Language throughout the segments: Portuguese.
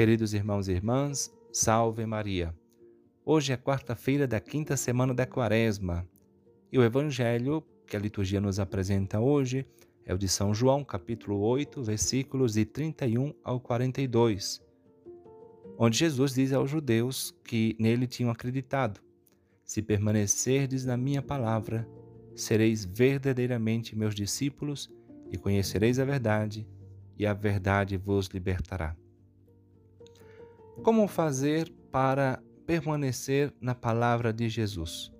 Queridos irmãos e irmãs, salve Maria. Hoje é quarta-feira da quinta semana da Quaresma e o evangelho que a liturgia nos apresenta hoje é o de São João, capítulo 8, versículos de 31 ao 42, onde Jesus diz aos judeus que nele tinham acreditado: Se permanecerdes na minha palavra, sereis verdadeiramente meus discípulos e conhecereis a verdade, e a verdade vos libertará. Como fazer para permanecer na palavra de Jesus?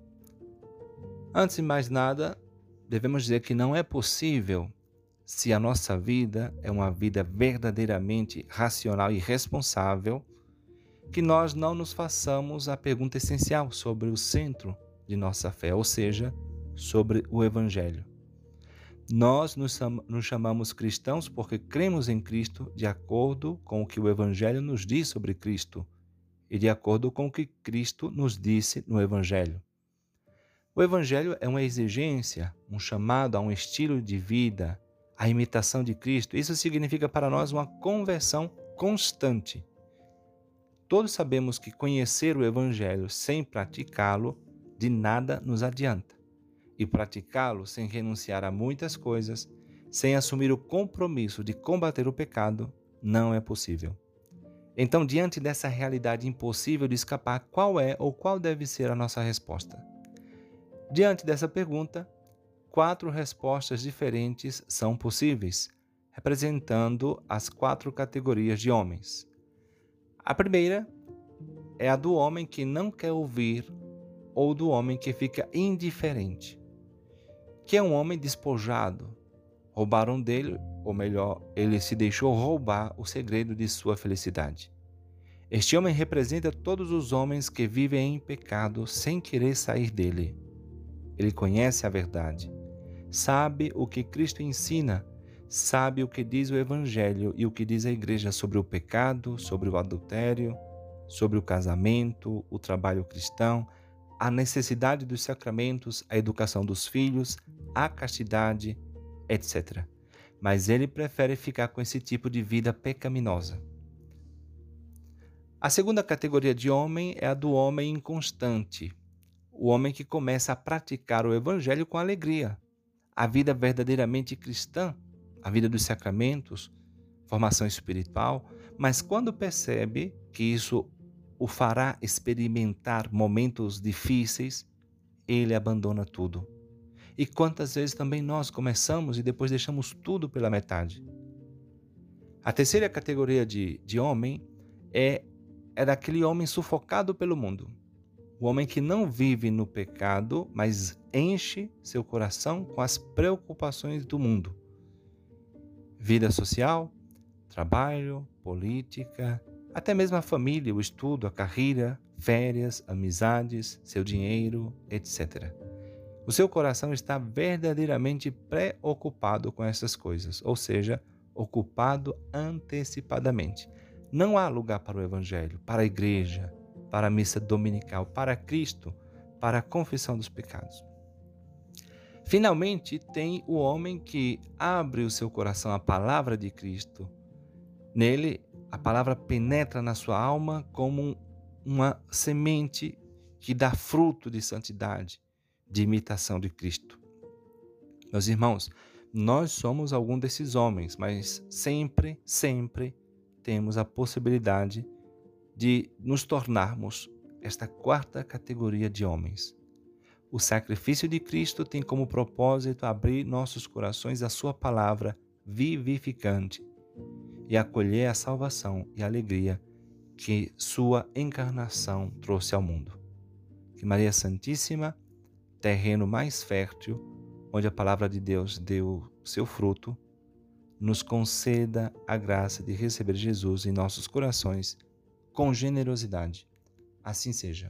Antes de mais nada, devemos dizer que não é possível se a nossa vida é uma vida verdadeiramente racional e responsável, que nós não nos façamos a pergunta essencial sobre o centro de nossa fé, ou seja, sobre o Evangelho. Nós nos chamamos cristãos porque cremos em Cristo de acordo com o que o Evangelho nos diz sobre Cristo e de acordo com o que Cristo nos disse no Evangelho. O Evangelho é uma exigência, um chamado a um estilo de vida, a imitação de Cristo. Isso significa para nós uma conversão constante. Todos sabemos que conhecer o Evangelho sem praticá-lo de nada nos adianta e praticá-lo sem renunciar a muitas coisas, sem assumir o compromisso de combater o pecado, não é possível. Então, diante dessa realidade impossível de escapar, qual é ou qual deve ser a nossa resposta? Diante dessa pergunta, quatro respostas diferentes são possíveis, representando as quatro categorias de homens. A primeira é a do homem que não quer ouvir ou do homem que fica indiferente que é um homem despojado. Roubaram dele, ou melhor, ele se deixou roubar o segredo de sua felicidade. Este homem representa todos os homens que vivem em pecado sem querer sair dele. Ele conhece a verdade, sabe o que Cristo ensina, sabe o que diz o Evangelho e o que diz a Igreja sobre o pecado, sobre o adultério, sobre o casamento, o trabalho cristão, a necessidade dos sacramentos, a educação dos filhos, a castidade, etc. Mas ele prefere ficar com esse tipo de vida pecaminosa. A segunda categoria de homem é a do homem inconstante, o homem que começa a praticar o evangelho com alegria, a vida verdadeiramente cristã, a vida dos sacramentos, formação espiritual, mas quando percebe que isso o fará experimentar momentos difíceis, ele abandona tudo. E quantas vezes também nós começamos e depois deixamos tudo pela metade? A terceira categoria de, de homem é, é daquele homem sufocado pelo mundo. O homem que não vive no pecado, mas enche seu coração com as preocupações do mundo. Vida social, trabalho, política, até mesmo a família, o estudo, a carreira, férias, amizades, seu dinheiro, etc. O seu coração está verdadeiramente preocupado com essas coisas, ou seja, ocupado antecipadamente. Não há lugar para o Evangelho, para a igreja, para a missa dominical, para Cristo, para a confissão dos pecados. Finalmente, tem o homem que abre o seu coração à palavra de Cristo. Nele, a palavra penetra na sua alma como uma semente que dá fruto de santidade, de imitação de Cristo. Meus irmãos, nós somos algum desses homens, mas sempre, sempre temos a possibilidade de nos tornarmos esta quarta categoria de homens. O sacrifício de Cristo tem como propósito abrir nossos corações à Sua palavra vivificante e acolher a salvação e a alegria que sua encarnação trouxe ao mundo. Que Maria Santíssima, terreno mais fértil, onde a palavra de Deus deu seu fruto, nos conceda a graça de receber Jesus em nossos corações com generosidade. Assim seja.